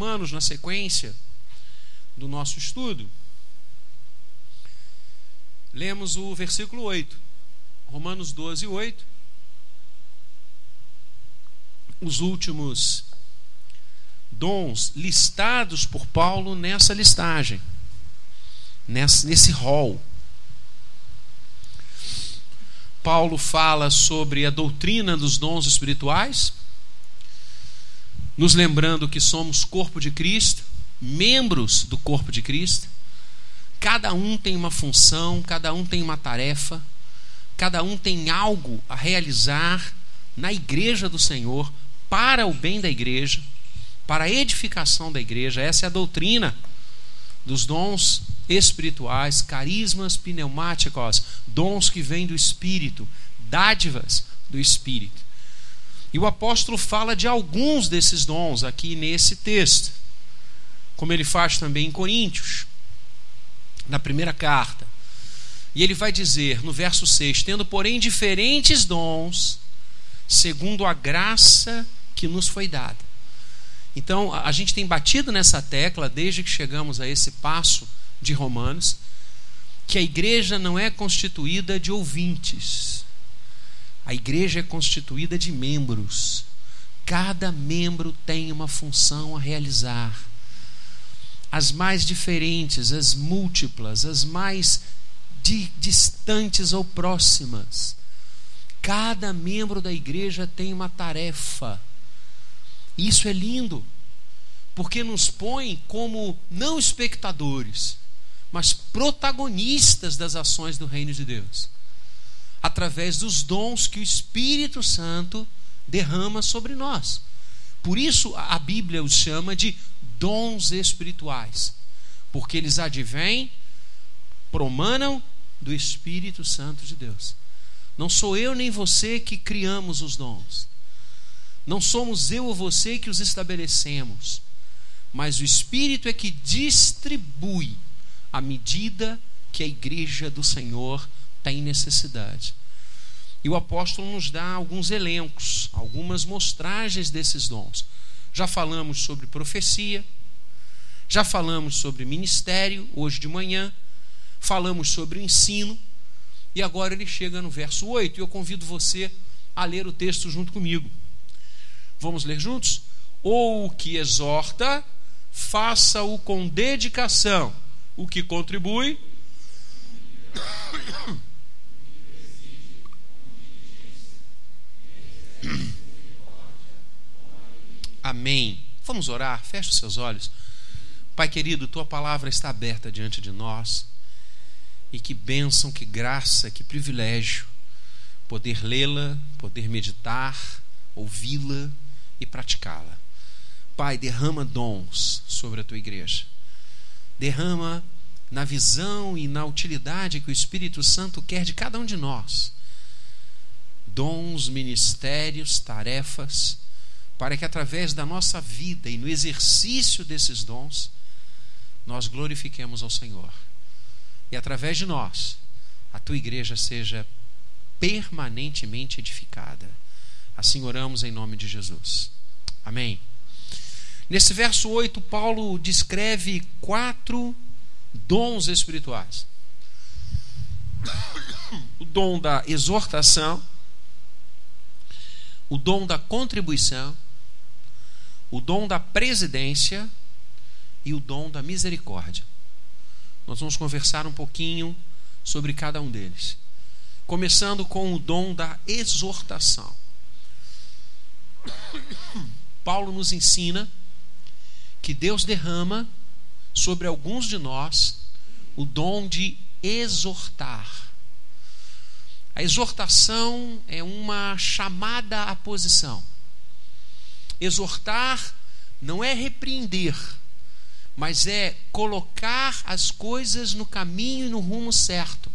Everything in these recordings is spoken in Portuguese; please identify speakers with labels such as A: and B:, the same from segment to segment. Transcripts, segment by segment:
A: Romanos na sequência do nosso estudo. Lemos o versículo 8. Romanos 12, 8. Os últimos dons listados por Paulo nessa listagem, nesse, rol. Paulo fala sobre a doutrina dos dons espirituais, nos lembrando que somos corpo de Cristo, membros do corpo de Cristo. Cada um tem uma função, cada um tem uma tarefa, cada um tem algo a realizar na igreja do Senhor, para o bem da igreja, para a edificação da igreja. Essa é a doutrina dos dons espirituais, carismas pneumáticos, dons que vêm do Espírito, dádivas do Espírito. E o apóstolo fala de alguns desses dons aqui nesse texto, como ele faz também em Coríntios, na primeira carta. E ele vai dizer no verso 6: Tendo, porém, diferentes dons, segundo a graça que nos foi dada. Então, a gente tem batido nessa tecla desde que chegamos a esse passo de Romanos, que a igreja não é constituída de ouvintes, a igreja é constituída de membros. Cada membro tem uma função a realizar. As mais diferentes, as múltiplas, as mais di distantes ou próximas. Cada membro da igreja tem uma tarefa. Isso é lindo, porque nos põe como não espectadores, mas protagonistas das ações do reino de Deus através dos dons que o Espírito Santo derrama sobre nós. Por isso a Bíblia os chama de dons espirituais, porque eles advêm, promanam do Espírito Santo de Deus. Não sou eu nem você que criamos os dons. Não somos eu ou você que os estabelecemos. Mas o Espírito é que distribui à medida que a igreja do Senhor tem necessidade. E o apóstolo nos dá alguns elencos, algumas mostragens desses dons. Já falamos sobre profecia, já falamos sobre ministério, hoje de manhã, falamos sobre ensino, e agora ele chega no verso 8, e eu convido você a ler o texto junto comigo. Vamos ler juntos? Ou o que exorta, faça-o com dedicação, o que contribui Amém. Vamos orar, feche os seus olhos. Pai querido, tua palavra está aberta diante de nós. E que bênção, que graça, que privilégio poder lê-la, poder meditar, ouvi-la e praticá-la. Pai, derrama dons sobre a tua igreja. Derrama na visão e na utilidade que o Espírito Santo quer de cada um de nós dons, ministérios, tarefas, para que através da nossa vida e no exercício desses dons, nós glorifiquemos ao Senhor. E através de nós, a tua igreja seja permanentemente edificada. Assim oramos em nome de Jesus. Amém. Nesse verso 8, Paulo descreve quatro dons espirituais: o dom da exortação, o dom da contribuição, o dom da presidência e o dom da misericórdia. Nós vamos conversar um pouquinho sobre cada um deles. Começando com o dom da exortação. Paulo nos ensina que Deus derrama sobre alguns de nós o dom de exortar. A exortação é uma chamada à posição. Exortar não é repreender, mas é colocar as coisas no caminho e no rumo certo.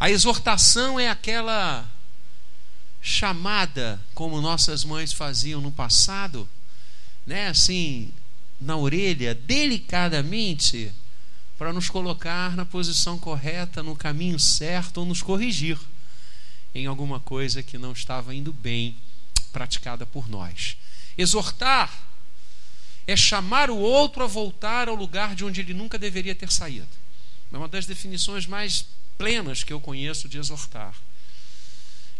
A: A exortação é aquela chamada, como nossas mães faziam no passado, né, assim, na orelha, delicadamente, para nos colocar na posição correta, no caminho certo ou nos corrigir em alguma coisa que não estava indo bem praticada por nós. Exortar é chamar o outro a voltar ao lugar de onde ele nunca deveria ter saído. É uma das definições mais plenas que eu conheço de exortar.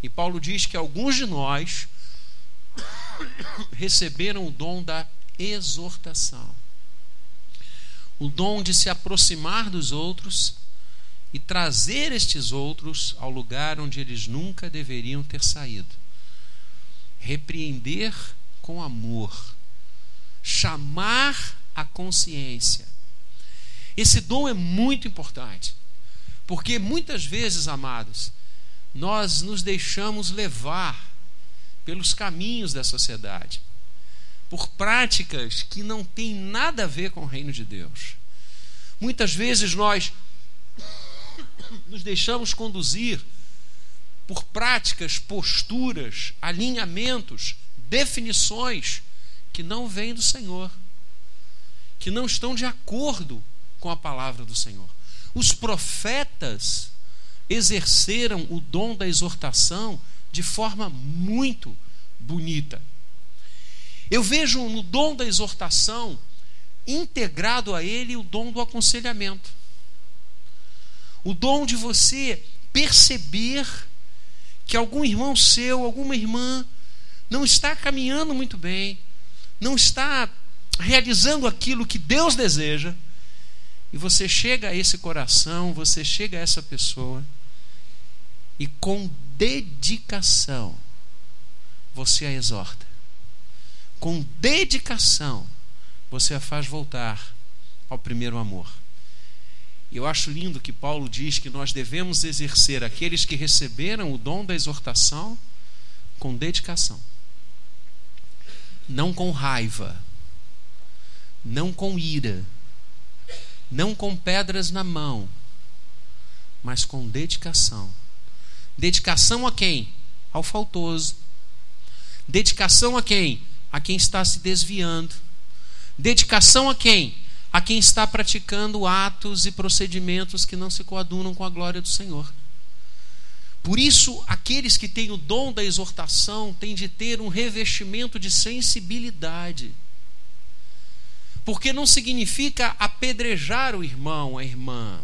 A: E Paulo diz que alguns de nós receberam o dom da exortação o dom de se aproximar dos outros e trazer estes outros ao lugar onde eles nunca deveriam ter saído. Repreender com amor, chamar a consciência. Esse dom é muito importante, porque muitas vezes, amados, nós nos deixamos levar pelos caminhos da sociedade por práticas que não têm nada a ver com o reino de Deus. Muitas vezes nós nos deixamos conduzir por práticas, posturas, alinhamentos, definições que não vêm do Senhor, que não estão de acordo com a palavra do Senhor. Os profetas exerceram o dom da exortação de forma muito bonita. Eu vejo no dom da exortação integrado a ele o dom do aconselhamento. O dom de você perceber que algum irmão seu, alguma irmã, não está caminhando muito bem, não está realizando aquilo que Deus deseja, e você chega a esse coração, você chega a essa pessoa, e com dedicação você a exorta com dedicação, você a faz voltar ao primeiro amor. E eu acho lindo que Paulo diz que nós devemos exercer aqueles que receberam o dom da exortação com dedicação, não com raiva, não com ira, não com pedras na mão, mas com dedicação. Dedicação a quem? Ao faltoso. Dedicação a quem? a quem está se desviando. Dedicação a quem? A quem está praticando atos e procedimentos que não se coadunam com a glória do Senhor. Por isso, aqueles que têm o dom da exortação têm de ter um revestimento de sensibilidade. Porque não significa apedrejar o irmão, a irmã.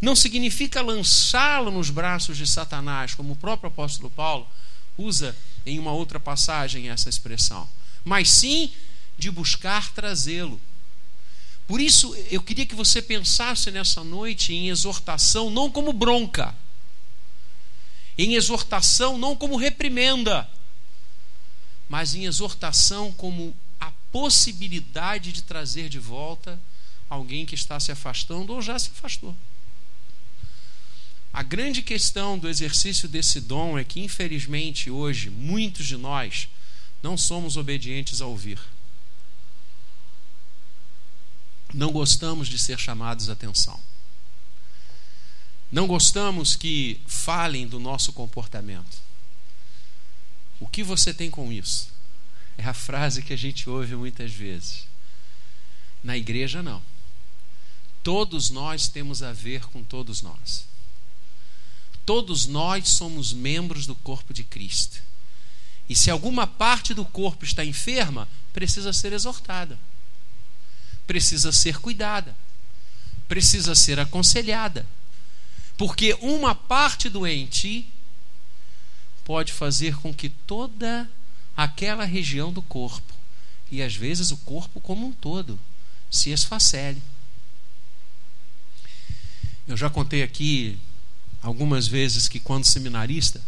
A: Não significa lançá-lo nos braços de Satanás, como o próprio apóstolo Paulo usa em uma outra passagem essa expressão, mas sim de buscar trazê-lo. Por isso, eu queria que você pensasse nessa noite em exortação não como bronca, em exortação não como reprimenda, mas em exortação como a possibilidade de trazer de volta alguém que está se afastando ou já se afastou. A grande questão do exercício desse dom é que, infelizmente, hoje, muitos de nós não somos obedientes a ouvir. Não gostamos de ser chamados atenção. Não gostamos que falem do nosso comportamento. O que você tem com isso? É a frase que a gente ouve muitas vezes. Na igreja, não. Todos nós temos a ver com todos nós. Todos nós somos membros do corpo de Cristo. E se alguma parte do corpo está enferma, precisa ser exortada, precisa ser cuidada, precisa ser aconselhada. Porque uma parte doente pode fazer com que toda aquela região do corpo, e às vezes o corpo como um todo, se esfacele. Eu já contei aqui algumas vezes que, quando seminarista,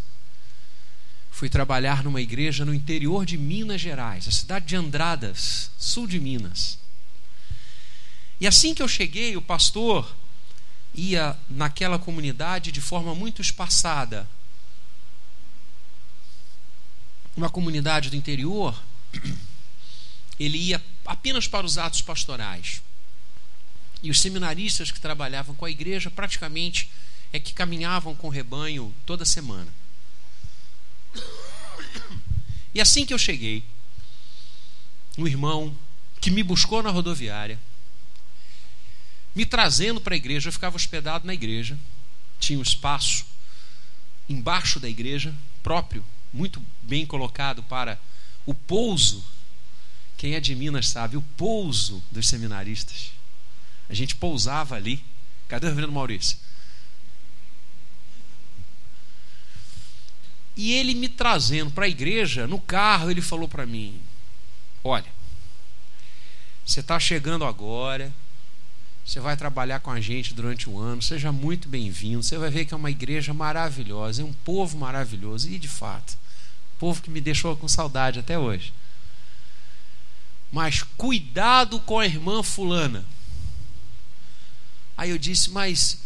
A: fui trabalhar numa igreja no interior de Minas Gerais, a cidade de Andradas, sul de Minas. E assim que eu cheguei, o pastor ia naquela comunidade de forma muito espaçada. Uma comunidade do interior, ele ia apenas para os atos pastorais. E os seminaristas que trabalhavam com a igreja praticamente é que caminhavam com o rebanho toda semana. E assim que eu cheguei, um irmão que me buscou na rodoviária, me trazendo para a igreja, eu ficava hospedado na igreja, tinha um espaço embaixo da igreja, próprio, muito bem colocado para o pouso Quem é de Minas sabe o pouso dos seminaristas. A gente pousava ali. Cadê o reverendo Maurício? E ele me trazendo para a igreja, no carro, ele falou para mim: Olha, você está chegando agora, você vai trabalhar com a gente durante um ano, seja muito bem-vindo. Você vai ver que é uma igreja maravilhosa, é um povo maravilhoso, e de fato, povo que me deixou com saudade até hoje. Mas cuidado com a irmã Fulana. Aí eu disse, mas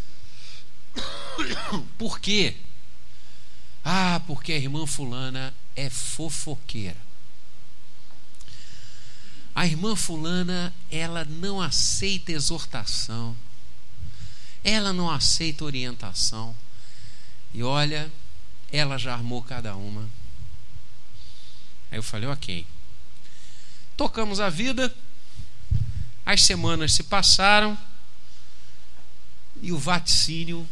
A: por quê? Ah, porque a irmã Fulana é fofoqueira. A irmã Fulana, ela não aceita exortação, ela não aceita orientação. E olha, ela já armou cada uma. Aí eu falei, ok. Tocamos a vida, as semanas se passaram e o vaticínio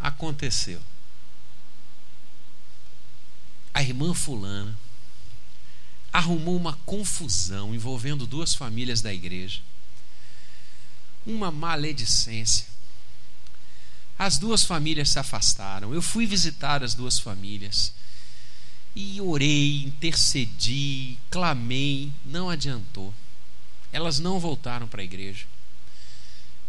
A: aconteceu. A irmã Fulana arrumou uma confusão envolvendo duas famílias da igreja, uma maledicência. As duas famílias se afastaram. Eu fui visitar as duas famílias e orei, intercedi, clamei, não adiantou. Elas não voltaram para a igreja.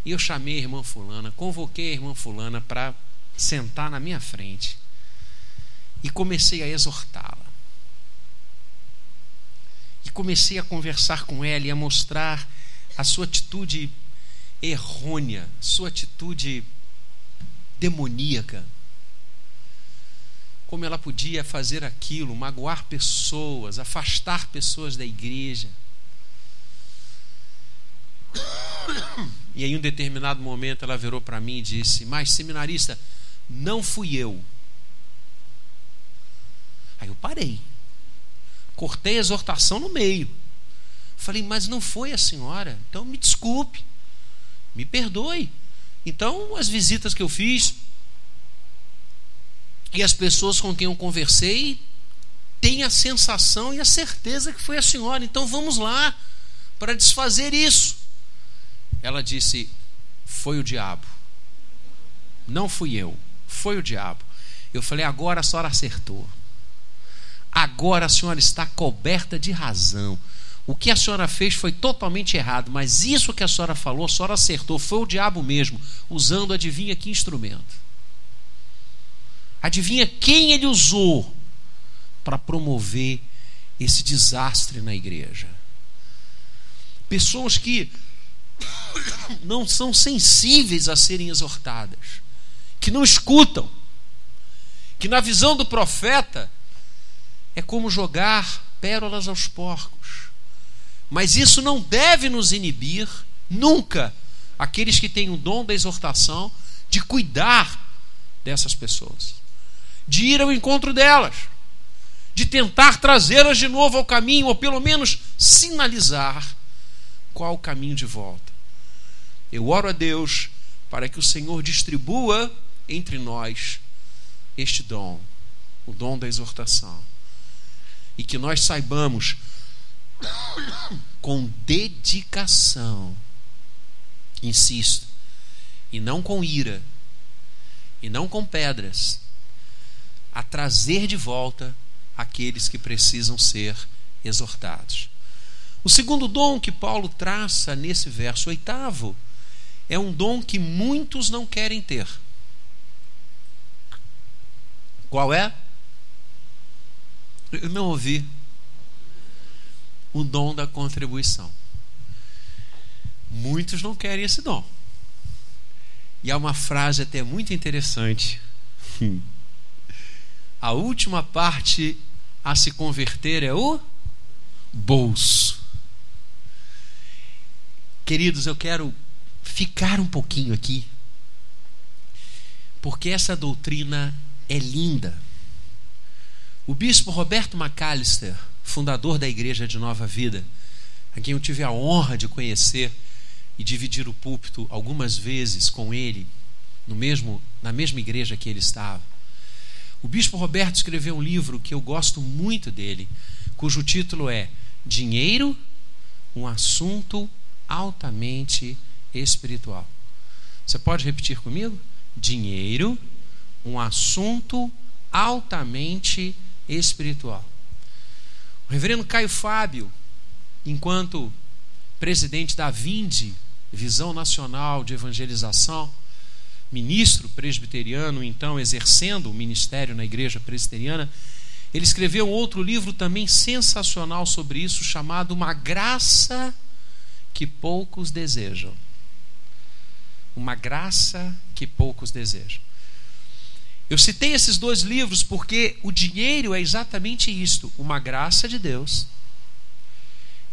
A: E eu chamei a irmã Fulana, convoquei a irmã Fulana para sentar na minha frente e comecei a exortá-la. E comecei a conversar com ela e a mostrar a sua atitude errônea, sua atitude demoníaca. Como ela podia fazer aquilo, magoar pessoas, afastar pessoas da igreja. E em um determinado momento ela virou para mim e disse: Mas, seminarista, não fui eu. Aí eu parei. Cortei a exortação no meio. Falei, mas não foi a senhora, então me desculpe, me perdoe. Então, as visitas que eu fiz e as pessoas com quem eu conversei têm a sensação e a certeza que foi a senhora. Então, vamos lá para desfazer isso. Ela disse: Foi o diabo. Não fui eu, foi o diabo. Eu falei: Agora a senhora acertou. Agora a senhora está coberta de razão. O que a senhora fez foi totalmente errado, mas isso que a senhora falou, a senhora acertou. Foi o diabo mesmo, usando adivinha que instrumento. Adivinha quem ele usou para promover esse desastre na igreja? Pessoas que não são sensíveis a serem exortadas, que não escutam, que na visão do profeta é como jogar pérolas aos porcos. Mas isso não deve nos inibir, nunca, aqueles que têm o dom da exortação, de cuidar dessas pessoas, de ir ao encontro delas, de tentar trazê-las de novo ao caminho, ou pelo menos sinalizar qual o caminho de volta. Eu oro a Deus para que o Senhor distribua entre nós este dom, o dom da exortação e que nós saibamos com dedicação, insisto, e não com ira, e não com pedras, a trazer de volta aqueles que precisam ser exortados. O segundo dom que Paulo traça nesse verso oitavo é um dom que muitos não querem ter. Qual é? Eu não ouvi o dom da contribuição. Muitos não querem esse dom. E há uma frase até muito interessante. A última parte a se converter é o bolso. Queridos, eu quero ficar um pouquinho aqui, porque essa doutrina é linda. O bispo Roberto McAllister, fundador da Igreja de Nova Vida, a quem eu tive a honra de conhecer e dividir o púlpito algumas vezes com ele, no mesmo, na mesma igreja que ele estava. O bispo Roberto escreveu um livro que eu gosto muito dele, cujo título é Dinheiro um assunto altamente espiritual. Você pode repetir comigo? Dinheiro, um assunto altamente espiritual. O reverendo Caio Fábio, enquanto presidente da Vinde, Visão Nacional de Evangelização, ministro presbiteriano, então exercendo o ministério na igreja presbiteriana, ele escreveu um outro livro também sensacional sobre isso, chamado Uma Graça que Poucos Desejam. Uma Graça que Poucos Desejam. Eu citei esses dois livros porque o dinheiro é exatamente isto: uma graça de Deus.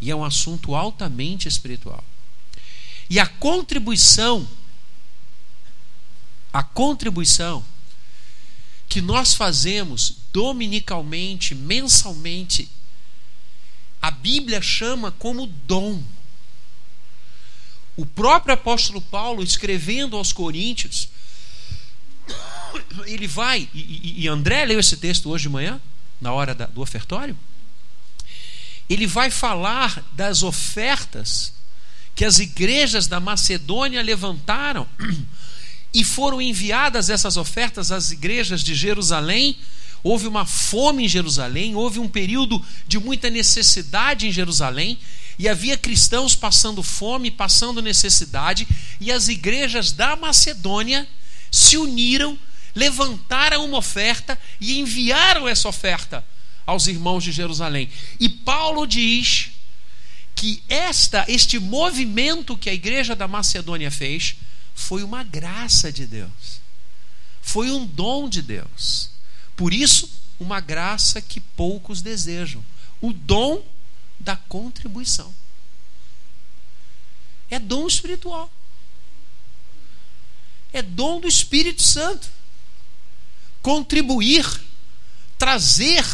A: E é um assunto altamente espiritual. E a contribuição, a contribuição que nós fazemos dominicalmente, mensalmente, a Bíblia chama como dom. O próprio apóstolo Paulo, escrevendo aos Coríntios, ele vai, e, e André leu esse texto hoje de manhã, na hora da, do ofertório, ele vai falar das ofertas que as igrejas da Macedônia levantaram e foram enviadas essas ofertas às igrejas de Jerusalém. Houve uma fome em Jerusalém, houve um período de muita necessidade em Jerusalém, e havia cristãos passando fome, passando necessidade, e as igrejas da Macedônia se uniram, levantaram uma oferta e enviaram essa oferta aos irmãos de Jerusalém. E Paulo diz que esta este movimento que a igreja da Macedônia fez foi uma graça de Deus. Foi um dom de Deus. Por isso, uma graça que poucos desejam. O dom da contribuição. É dom espiritual. É dom do Espírito Santo. Contribuir, trazer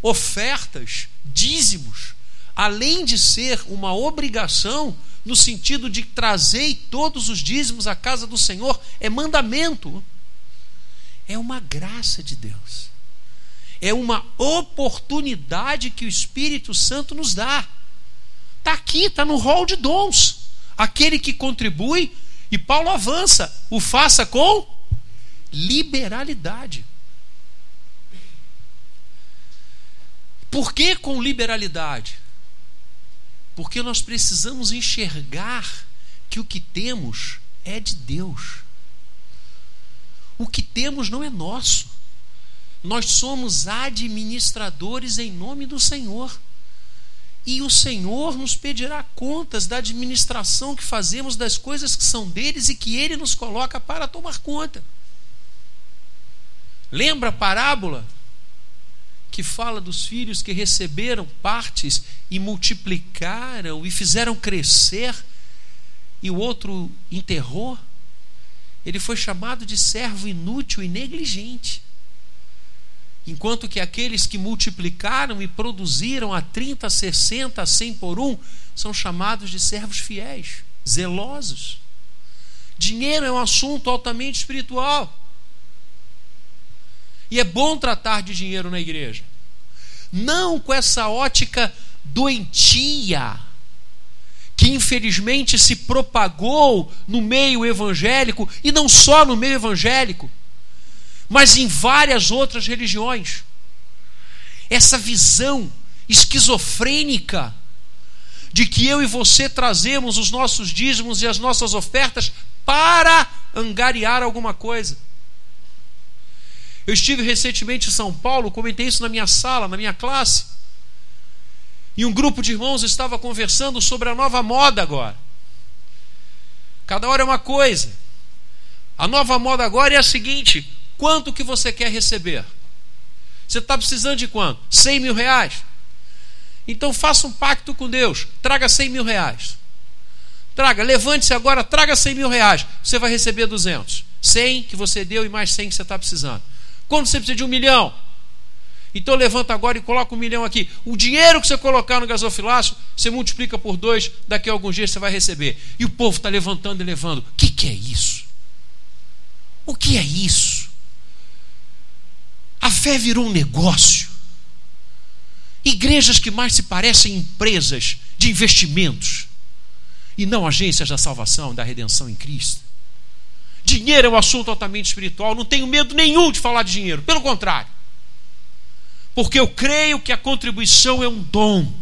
A: ofertas, dízimos, além de ser uma obrigação, no sentido de trazer todos os dízimos à casa do Senhor, é mandamento. É uma graça de Deus. É uma oportunidade que o Espírito Santo nos dá. Está aqui, está no rol de dons. Aquele que contribui, e Paulo avança, o faça com liberalidade. Por que com liberalidade? Porque nós precisamos enxergar que o que temos é de Deus. O que temos não é nosso. Nós somos administradores em nome do Senhor. E o Senhor nos pedirá contas da administração que fazemos das coisas que são deles e que ele nos coloca para tomar conta. Lembra a parábola que fala dos filhos que receberam partes e multiplicaram e fizeram crescer, e o outro enterrou, ele foi chamado de servo inútil e negligente. Enquanto que aqueles que multiplicaram e produziram a 30, 60, 100 por um, são chamados de servos fiéis, zelosos. Dinheiro é um assunto altamente espiritual. E é bom tratar de dinheiro na igreja. Não com essa ótica doentia que infelizmente se propagou no meio evangélico e não só no meio evangélico, mas em várias outras religiões. Essa visão esquizofrênica de que eu e você trazemos os nossos dízimos e as nossas ofertas para angariar alguma coisa. Eu estive recentemente em São Paulo, comentei isso na minha sala, na minha classe. E um grupo de irmãos estava conversando sobre a nova moda agora. Cada hora é uma coisa. A nova moda agora é a seguinte: quanto que você quer receber? Você está precisando de quanto? 100 mil reais? Então faça um pacto com Deus. Traga 100 mil reais. Traga, levante-se agora, traga 100 mil reais. Você vai receber 200. 100 que você deu e mais 100 que você está precisando. Quando você precisa de um milhão? Então levanta agora e coloca um milhão aqui. O dinheiro que você colocar no gasofilácio, você multiplica por dois, daqui a alguns dias você vai receber. E o povo está levantando e levando. O que, que é isso? O que é isso? A fé virou um negócio. igrejas que mais se parecem empresas de investimentos e não agências da salvação, da redenção em Cristo. Dinheiro é um assunto altamente espiritual, não tenho medo nenhum de falar de dinheiro, pelo contrário. Porque eu creio que a contribuição é um dom.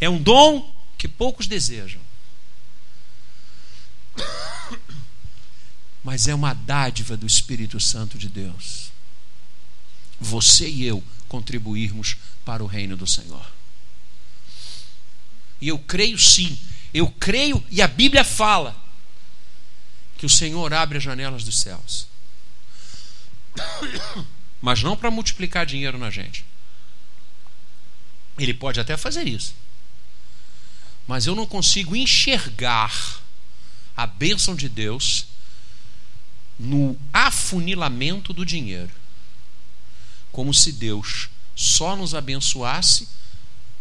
A: É um dom que poucos desejam. Mas é uma dádiva do Espírito Santo de Deus. Você e eu contribuirmos para o reino do Senhor. E eu creio sim, eu creio e a Bíblia fala que o Senhor abre as janelas dos céus. Mas não para multiplicar dinheiro na gente. Ele pode até fazer isso. Mas eu não consigo enxergar a bênção de Deus no afunilamento do dinheiro. Como se Deus só nos abençoasse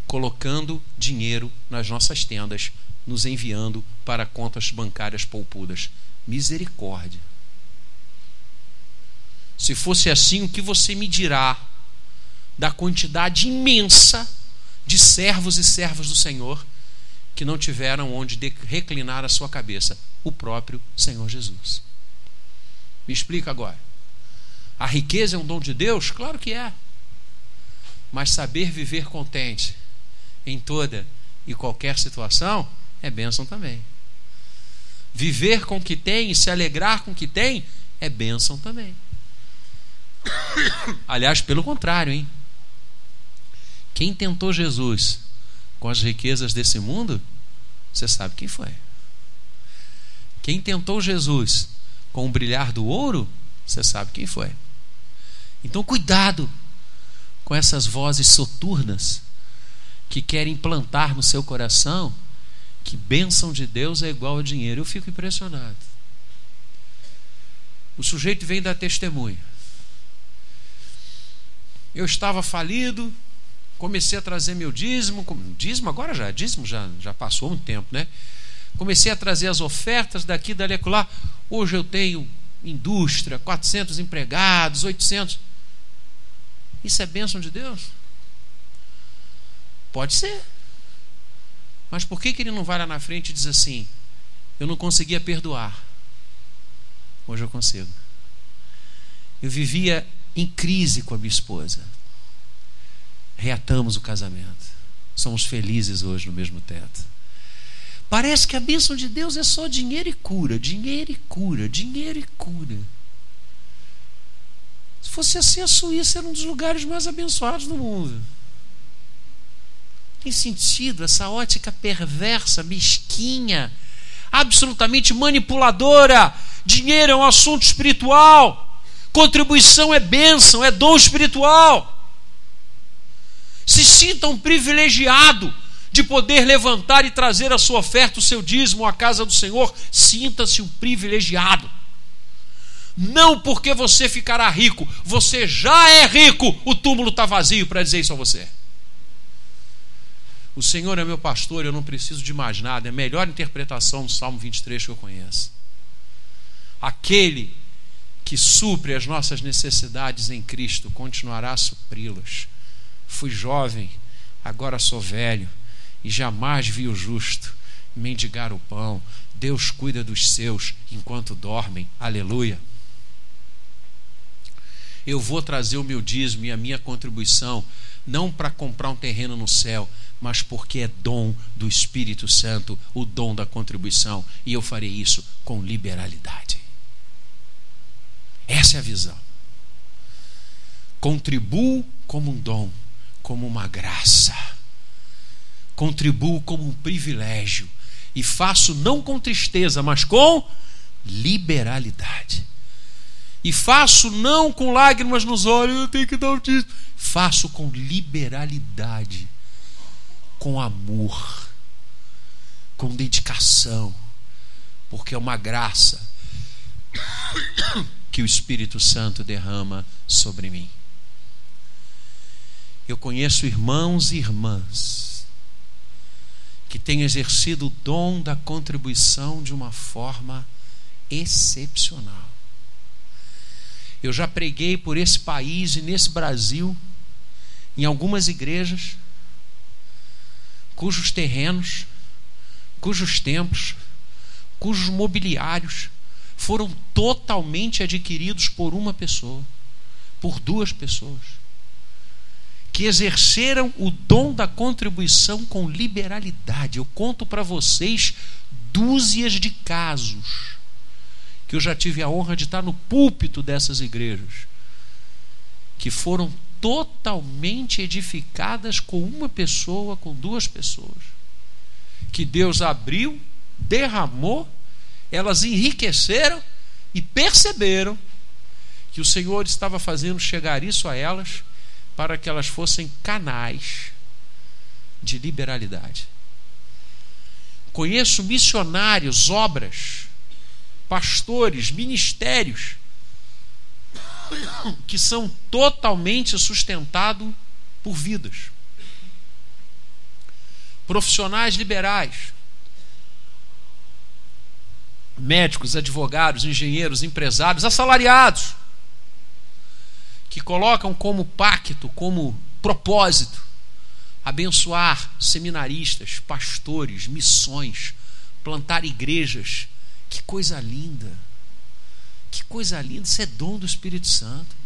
A: colocando dinheiro nas nossas tendas, nos enviando para contas bancárias poupudas. Misericórdia. Se fosse assim, o que você me dirá da quantidade imensa de servos e servas do Senhor que não tiveram onde reclinar a sua cabeça? O próprio Senhor Jesus. Me explica agora. A riqueza é um dom de Deus? Claro que é. Mas saber viver contente em toda e qualquer situação é bênção também. Viver com o que tem e se alegrar com o que tem é bênção também. Aliás, pelo contrário, hein? Quem tentou Jesus com as riquezas desse mundo, você sabe quem foi. Quem tentou Jesus com o brilhar do ouro, você sabe quem foi. Então, cuidado com essas vozes soturnas que querem plantar no seu coração que bênção de Deus é igual a dinheiro. Eu fico impressionado. O sujeito vem dar testemunho. Eu estava falido, comecei a trazer meu dízimo, dízimo agora já, dízimo já, já passou um tempo, né? Comecei a trazer as ofertas daqui, dali, lá. Hoje eu tenho indústria, 400 empregados, 800. Isso é bênção de Deus? Pode ser. Mas por que, que ele não vai lá na frente e diz assim: Eu não conseguia perdoar, hoje eu consigo. Eu vivia em crise com a minha esposa. Reatamos o casamento. Somos felizes hoje no mesmo teto. Parece que a bênção de Deus é só dinheiro e cura, dinheiro e cura, dinheiro e cura. Se fosse assim, a Suíça era um dos lugares mais abençoados do mundo. Tem sentido essa ótica perversa, mesquinha, absolutamente manipuladora. Dinheiro é um assunto espiritual. Contribuição é bênção, é dom espiritual. Se sinta um privilegiado de poder levantar e trazer a sua oferta, o seu dízimo à casa do Senhor. Sinta-se um privilegiado. Não porque você ficará rico, você já é rico, o túmulo está vazio para dizer isso a você. O Senhor é meu pastor, eu não preciso de mais nada. É a melhor interpretação do Salmo 23 que eu conheço. Aquele que supre as nossas necessidades em Cristo continuará a supri-las. Fui jovem, agora sou velho, e jamais vi o justo mendigar o pão. Deus cuida dos seus enquanto dormem. Aleluia. Eu vou trazer o meu dízimo e a minha contribuição, não para comprar um terreno no céu, mas porque é dom do Espírito Santo, o dom da contribuição, e eu farei isso com liberalidade. Essa é a visão. Contribuo como um dom, como uma graça. Contribuo como um privilégio. E faço não com tristeza, mas com liberalidade. E faço não com lágrimas nos olhos, eu tenho que dar o dízimo. Faço com liberalidade com amor, com dedicação, porque é uma graça que o Espírito Santo derrama sobre mim. Eu conheço irmãos e irmãs que têm exercido o dom da contribuição de uma forma excepcional. Eu já preguei por esse país e nesse Brasil em algumas igrejas cujos terrenos, cujos templos, cujos mobiliários foram totalmente adquiridos por uma pessoa, por duas pessoas, que exerceram o dom da contribuição com liberalidade. Eu conto para vocês dúzias de casos que eu já tive a honra de estar no púlpito dessas igrejas, que foram totalmente edificadas com uma pessoa, com duas pessoas, que Deus abriu, derramou, elas enriqueceram e perceberam que o Senhor estava fazendo chegar isso a elas para que elas fossem canais de liberalidade. Conheço missionários, obras, pastores, ministérios que são totalmente sustentados por vidas. Profissionais liberais, médicos, advogados, engenheiros, empresários, assalariados, que colocam como pacto, como propósito, abençoar seminaristas, pastores, missões, plantar igrejas. Que coisa linda! Que coisa linda, isso é dom do Espírito Santo.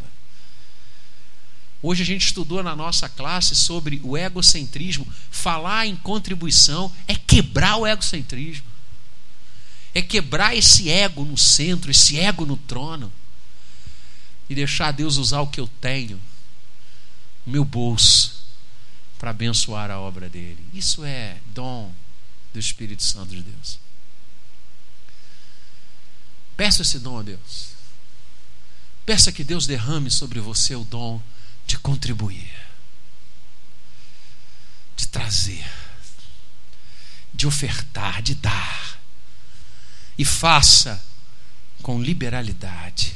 A: Hoje a gente estudou na nossa classe sobre o egocentrismo. Falar em contribuição é quebrar o egocentrismo. É quebrar esse ego no centro, esse ego no trono. E deixar Deus usar o que eu tenho, o meu bolso, para abençoar a obra dele. Isso é dom do Espírito Santo de Deus. Peça esse dom a Deus. Peça que Deus derrame sobre você o dom de contribuir, de trazer, de ofertar, de dar. E faça com liberalidade.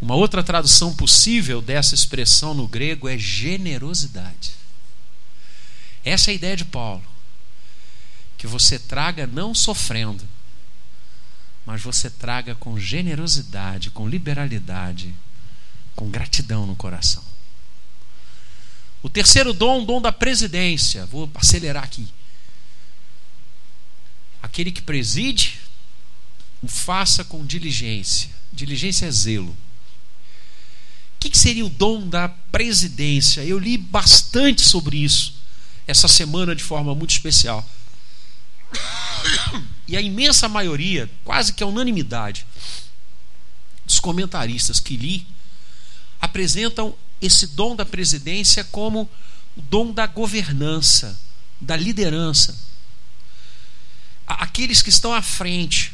A: Uma outra tradução possível dessa expressão no grego é generosidade. Essa é a ideia de Paulo. Que você traga não sofrendo, mas você traga com generosidade, com liberalidade, com gratidão no coração. O terceiro dom, o dom da presidência. Vou acelerar aqui. Aquele que preside, o faça com diligência. Diligência é zelo. O que seria o dom da presidência? Eu li bastante sobre isso essa semana de forma muito especial e a imensa maioria, quase que a unanimidade, dos comentaristas que li, apresentam esse dom da presidência como o dom da governança, da liderança. Aqueles que estão à frente,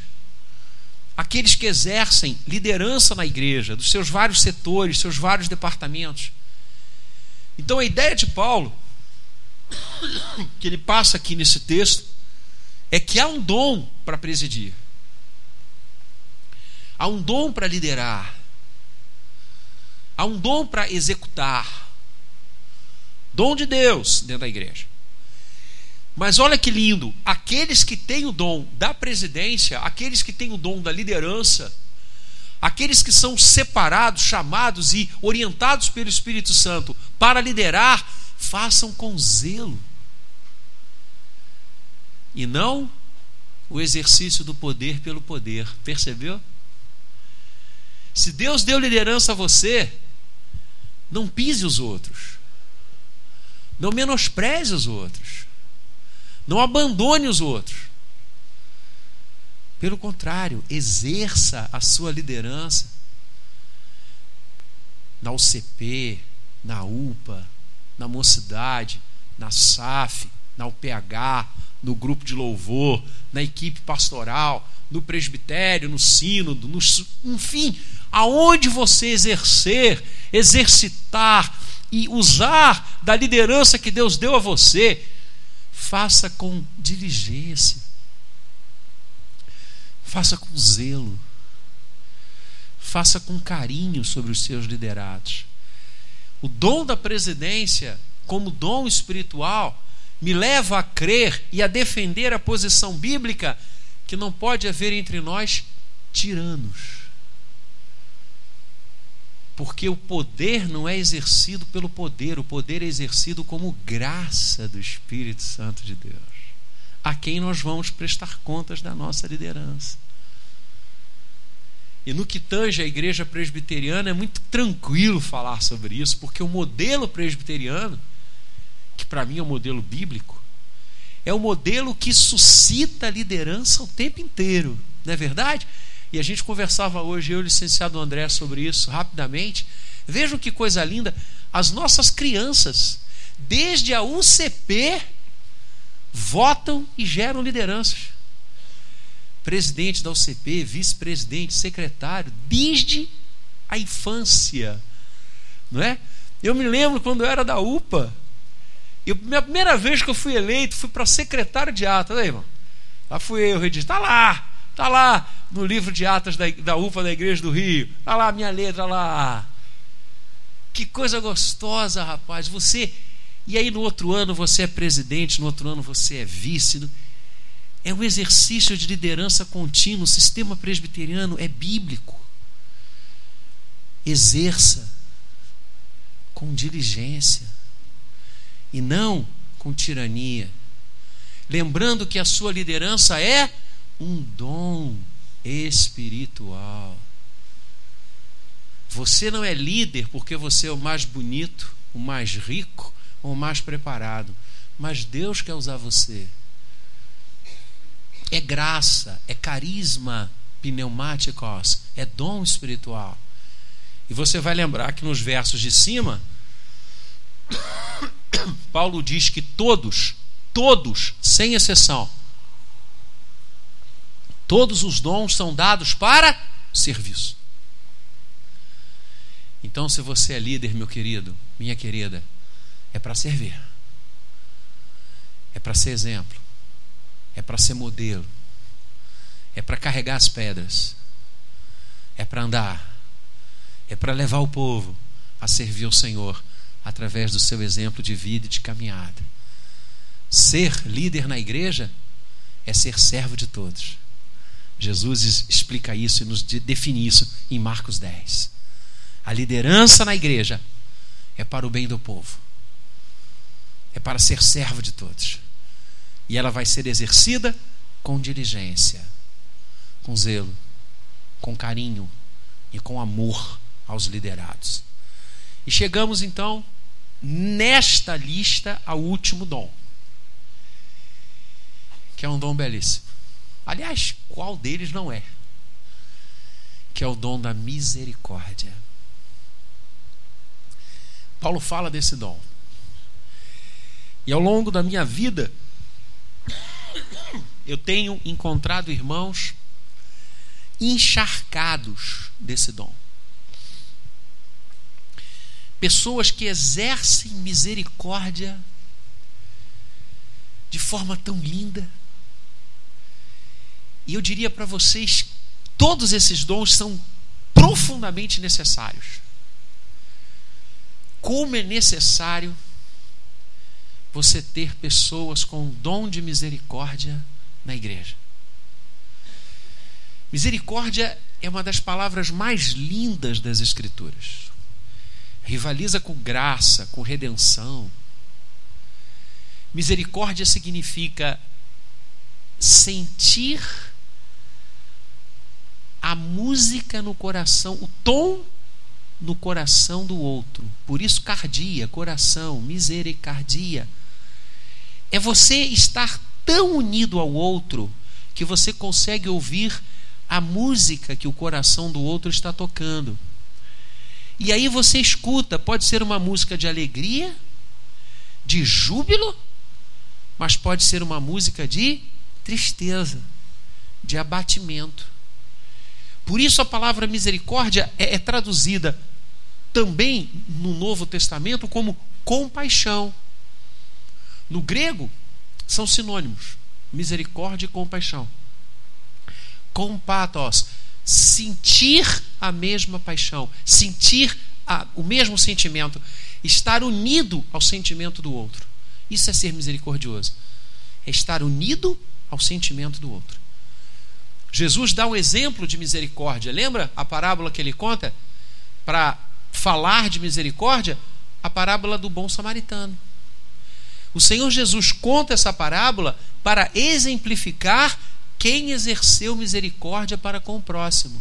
A: aqueles que exercem liderança na igreja, dos seus vários setores, seus vários departamentos. Então a ideia de Paulo, que ele passa aqui nesse texto, é que há um dom para presidir, há um dom para liderar, há um dom para executar. Dom de Deus dentro da igreja. Mas olha que lindo, aqueles que têm o dom da presidência, aqueles que têm o dom da liderança, aqueles que são separados, chamados e orientados pelo Espírito Santo para liderar, façam com zelo e não o exercício do poder pelo poder. Percebeu? Se Deus deu liderança a você, não pise os outros. Não menospreze os outros. Não abandone os outros. Pelo contrário, exerça a sua liderança na UCP, na UPA, na mocidade, na SAF, na UPH, no grupo de louvor, na equipe pastoral, no presbitério, no sínodo, no, enfim, aonde você exercer, exercitar e usar da liderança que Deus deu a você, faça com diligência, faça com zelo, faça com carinho sobre os seus liderados. O dom da presidência, como dom espiritual, me leva a crer e a defender a posição bíblica que não pode haver entre nós tiranos. Porque o poder não é exercido pelo poder, o poder é exercido como graça do Espírito Santo de Deus, a quem nós vamos prestar contas da nossa liderança. E no que tange a igreja presbiteriana, é muito tranquilo falar sobre isso, porque o modelo presbiteriano, que para mim é o um modelo bíblico, é o um modelo que suscita liderança o tempo inteiro, não é verdade? E a gente conversava hoje, eu e o licenciado André, sobre isso rapidamente. Vejam que coisa linda. As nossas crianças, desde a UCP, votam e geram lideranças. Presidente da UCP, vice-presidente, secretário, desde a infância. Não é? Eu me lembro quando eu era da UPA. Eu, minha primeira vez que eu fui eleito, fui para secretário de atas. Aí, irmão. Lá fui eu, redigir. Está lá, está lá no livro de atas da, da UPA da Igreja do Rio. Está lá a minha letra lá. Que coisa gostosa, rapaz. Você. E aí no outro ano você é presidente, no outro ano você é vice. É um exercício de liderança contínua. O sistema presbiteriano é bíblico. Exerça com diligência e não com tirania. Lembrando que a sua liderança é um dom espiritual. Você não é líder porque você é o mais bonito, o mais rico ou o mais preparado, mas Deus quer usar você. É graça, é carisma pneumáticos, é dom espiritual. E você vai lembrar que nos versos de cima, Paulo diz que todos, todos, sem exceção, Todos os dons são dados para serviço. Então, se você é líder, meu querido, minha querida, é para servir, é para ser exemplo, é para ser modelo, é para carregar as pedras, é para andar, é para levar o povo a servir ao Senhor através do seu exemplo de vida e de caminhada. Ser líder na igreja é ser servo de todos. Jesus explica isso e nos define isso em Marcos 10. A liderança na igreja é para o bem do povo, é para ser servo de todos. E ela vai ser exercida com diligência, com zelo, com carinho e com amor aos liderados. E chegamos então, nesta lista, ao último dom, que é um dom belíssimo. Aliás, qual deles não é? Que é o dom da misericórdia. Paulo fala desse dom. E ao longo da minha vida, eu tenho encontrado irmãos encharcados desse dom. Pessoas que exercem misericórdia de forma tão linda e eu diria para vocês: todos esses dons são profundamente necessários. Como é necessário você ter pessoas com dom de misericórdia na igreja. Misericórdia é uma das palavras mais lindas das Escrituras. Rivaliza com graça, com redenção. Misericórdia significa sentir a música no coração, o tom no coração do outro. Por isso, cardia, coração, misericardia. É você estar tão unido ao outro que você consegue ouvir a música que o coração do outro está tocando. E aí você escuta, pode ser uma música de alegria, de júbilo, mas pode ser uma música de tristeza, de abatimento. Por isso a palavra misericórdia é, é traduzida também no Novo Testamento como compaixão. No grego, são sinônimos: misericórdia e compaixão. Compatos, sentir a mesma paixão, sentir a, o mesmo sentimento, estar unido ao sentimento do outro. Isso é ser misericordioso. É estar unido ao sentimento do outro. Jesus dá um exemplo de misericórdia. Lembra a parábola que ele conta? Para falar de misericórdia? A parábola do bom samaritano. O Senhor Jesus conta essa parábola para exemplificar quem exerceu misericórdia para com o próximo,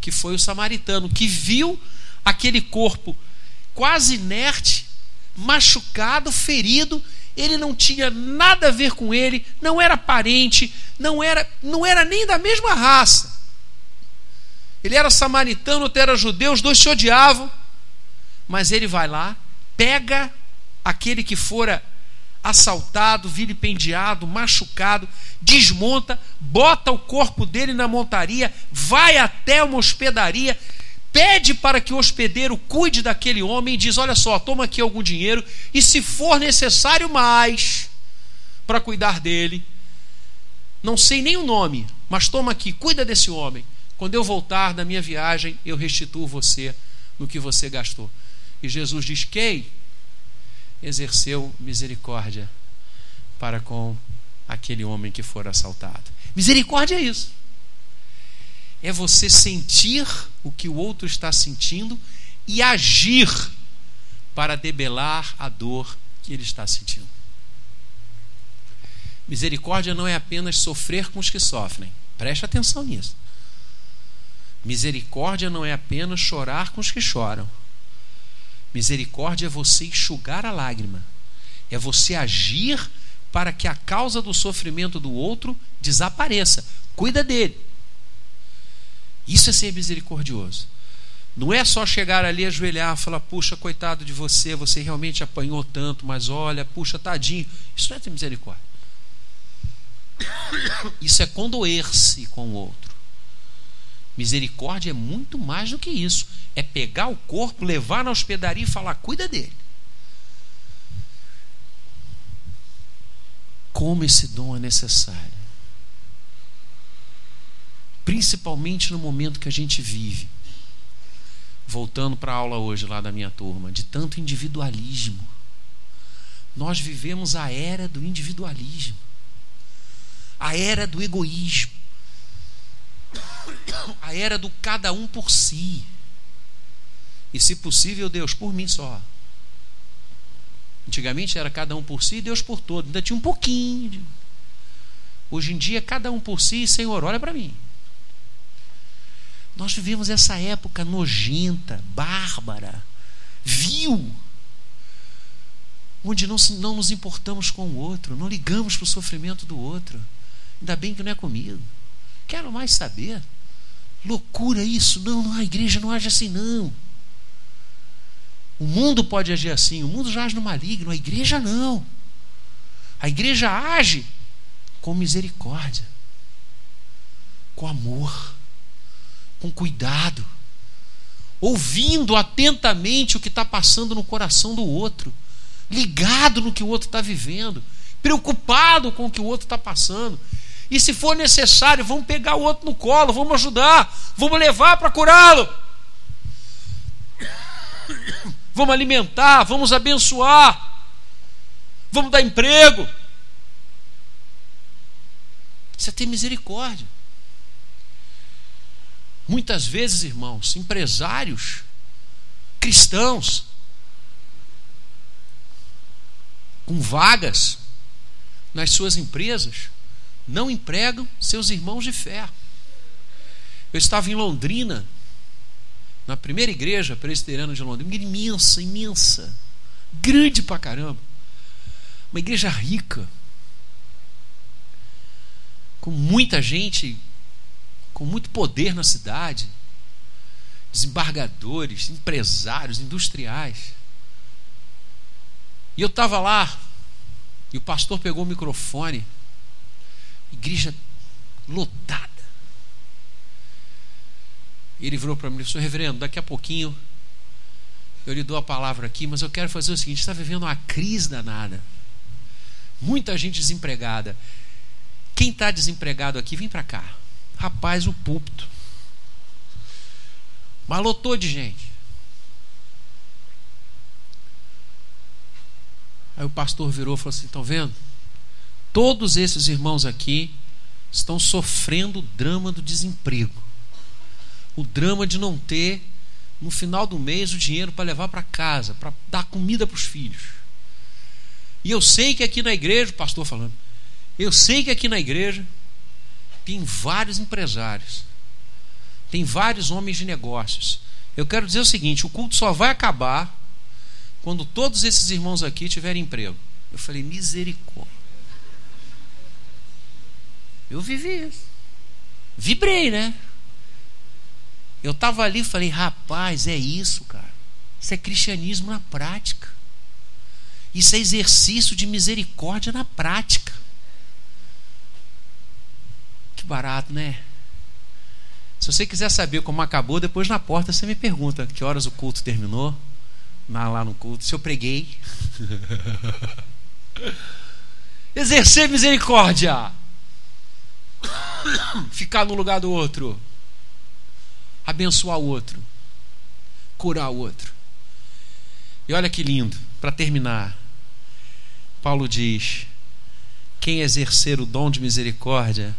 A: que foi o samaritano, que viu aquele corpo quase inerte, machucado, ferido, ele não tinha nada a ver com ele, não era parente, não era, não era nem da mesma raça. Ele era samaritano, outro era judeu, os dois se odiavam. Mas ele vai lá, pega aquele que fora assaltado, vilipendiado, machucado, desmonta, bota o corpo dele na montaria, vai até uma hospedaria, pede para que o hospedeiro cuide daquele homem e diz: Olha só, toma aqui algum dinheiro e, se for necessário mais para cuidar dele, não sei nem o nome, mas toma aqui, cuida desse homem. Quando eu voltar da minha viagem, eu restituo você no que você gastou. E Jesus diz: Quem exerceu misericórdia para com aquele homem que for assaltado? Misericórdia é isso. É você sentir o que o outro está sentindo e agir para debelar a dor que ele está sentindo. Misericórdia não é apenas sofrer com os que sofrem. Preste atenção nisso. Misericórdia não é apenas chorar com os que choram. Misericórdia é você enxugar a lágrima. É você agir para que a causa do sofrimento do outro desapareça. Cuida dele. Isso é ser misericordioso. Não é só chegar ali, ajoelhar, falar, puxa, coitado de você, você realmente apanhou tanto, mas olha, puxa, tadinho. Isso não é ter misericórdia. Isso é condoer-se com o outro. Misericórdia é muito mais do que isso. É pegar o corpo, levar na hospedaria e falar: cuida dele. Como esse dom é necessário. Principalmente no momento que a gente vive. Voltando para a aula hoje lá da minha turma, de tanto individualismo. Nós vivemos a era do individualismo, a era do egoísmo a era do cada um por si. E se possível, Deus por mim só. Antigamente era cada um por si e Deus por todo. Ainda tinha um pouquinho. Hoje em dia, cada um por si, Senhor, olha para mim. Nós vivemos essa época nojenta, bárbara, vil, onde não, não nos importamos com o outro, não ligamos para o sofrimento do outro. Ainda bem que não é comigo. Quero mais saber. Loucura isso. Não, não, a igreja não age assim, não. O mundo pode agir assim, o mundo já age no maligno, a igreja não. A igreja age com misericórdia, com amor, com cuidado, ouvindo atentamente o que está passando no coração do outro, ligado no que o outro está vivendo, preocupado com o que o outro está passando. E se for necessário, vamos pegar o outro no colo, vamos ajudar, vamos levar para curá-lo. Vamos alimentar, vamos abençoar, vamos dar emprego. É ter misericórdia. Muitas vezes, irmãos, empresários cristãos com vagas nas suas empresas não empregam seus irmãos de fé. Eu estava em Londrina, na primeira igreja presbiteriana de Londrina, imensa, imensa, grande pra caramba. Uma igreja rica, com muita gente, com muito poder na cidade, desembargadores, empresários, industriais. E eu estava lá, e o pastor pegou o microfone igreja lotada. Ele virou para mim e disse: Reverendo, daqui a pouquinho eu lhe dou a palavra aqui, mas eu quero fazer o seguinte: está vivendo uma crise danada. Muita gente desempregada. Quem está desempregado aqui, vem para cá. Rapaz, o púlpito. Mas lotou de gente. Aí o pastor virou e falou assim: estão vendo? Todos esses irmãos aqui estão sofrendo o drama do desemprego, o drama de não ter no final do mês o dinheiro para levar para casa, para dar comida para os filhos. E eu sei que aqui na igreja, o pastor falando, eu sei que aqui na igreja tem vários empresários, tem vários homens de negócios. Eu quero dizer o seguinte: o culto só vai acabar quando todos esses irmãos aqui tiverem emprego. Eu falei, misericórdia. Eu vivi isso. Vibrei, né? Eu estava ali e falei, rapaz, é isso, cara. Isso é cristianismo na prática. Isso é exercício de misericórdia na prática. Que barato, né? Se você quiser saber como acabou, depois na porta você me pergunta que horas o culto terminou. Lá no culto, se eu preguei. Exercer misericórdia. Ficar no lugar do outro. Abençoar o outro. Curar o outro. E olha que lindo, para terminar. Paulo diz: quem exercer o dom de misericórdia,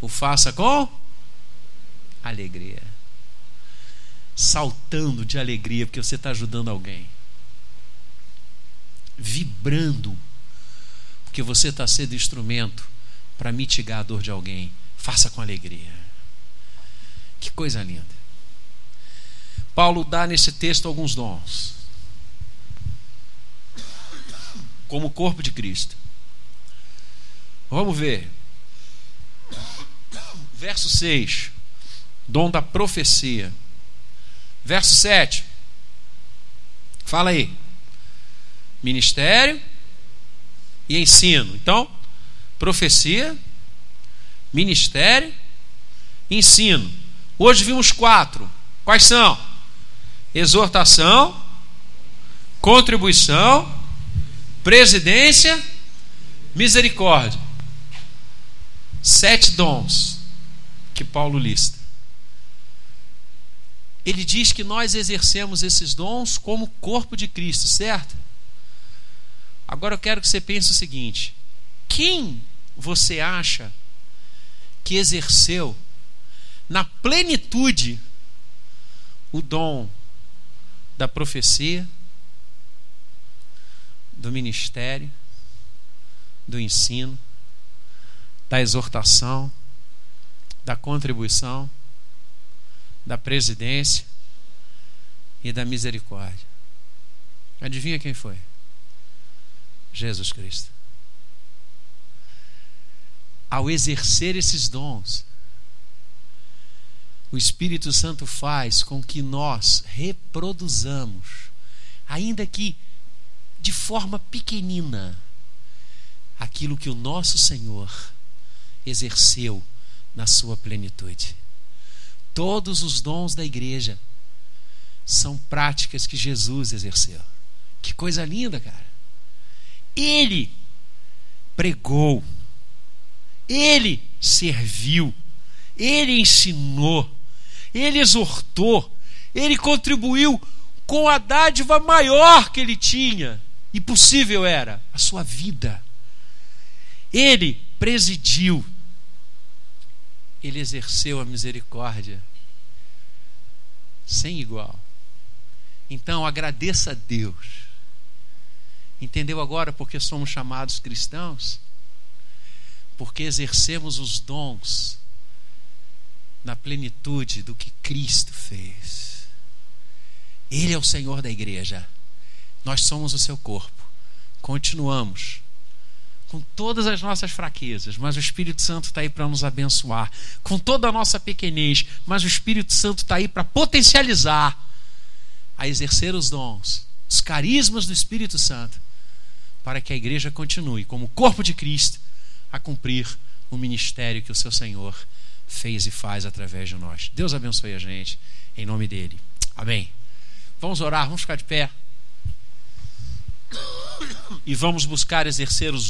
A: o faça com alegria. Saltando de alegria, porque você está ajudando alguém. Vibrando, porque você está sendo instrumento para mitigar a dor de alguém. Faça com alegria. Que coisa linda. Paulo dá nesse texto alguns dons como corpo de Cristo. Vamos ver. Verso 6. Dom da profecia. Verso 7. Fala aí. Ministério e ensino. Então, profecia, ministério ensino. Hoje vimos quatro. Quais são? Exortação, contribuição, presidência, misericórdia. Sete dons que Paulo lista. Ele diz que nós exercemos esses dons como corpo de Cristo, certo? Agora eu quero que você pense o seguinte: quem você acha que exerceu na plenitude o dom da profecia, do ministério, do ensino, da exortação, da contribuição, da presidência e da misericórdia. Adivinha quem foi? Jesus Cristo. Ao exercer esses dons, o Espírito Santo faz com que nós reproduzamos, ainda que de forma pequenina aquilo que o nosso Senhor exerceu na sua plenitude. Todos os dons da igreja são práticas que Jesus exerceu. Que coisa linda, cara. Ele pregou, ele serviu, ele ensinou, ele exortou, ele contribuiu com a dádiva maior que ele tinha e possível era a sua vida. Ele presidiu, ele exerceu a misericórdia sem igual. Então agradeça a Deus. Entendeu agora porque somos chamados cristãos? Porque exercemos os dons na plenitude do que Cristo fez. Ele é o Senhor da igreja. Nós somos o seu corpo. Continuamos com todas as nossas fraquezas, mas o Espírito Santo está aí para nos abençoar. Com toda a nossa pequenez, mas o Espírito Santo está aí para potencializar a exercer os dons, os carismas do Espírito Santo, para que a igreja continue, como corpo de Cristo, a cumprir o ministério que o seu Senhor fez e faz através de nós. Deus abençoe a gente, em nome dele. Amém. Vamos orar, vamos ficar de pé. E vamos buscar exercer os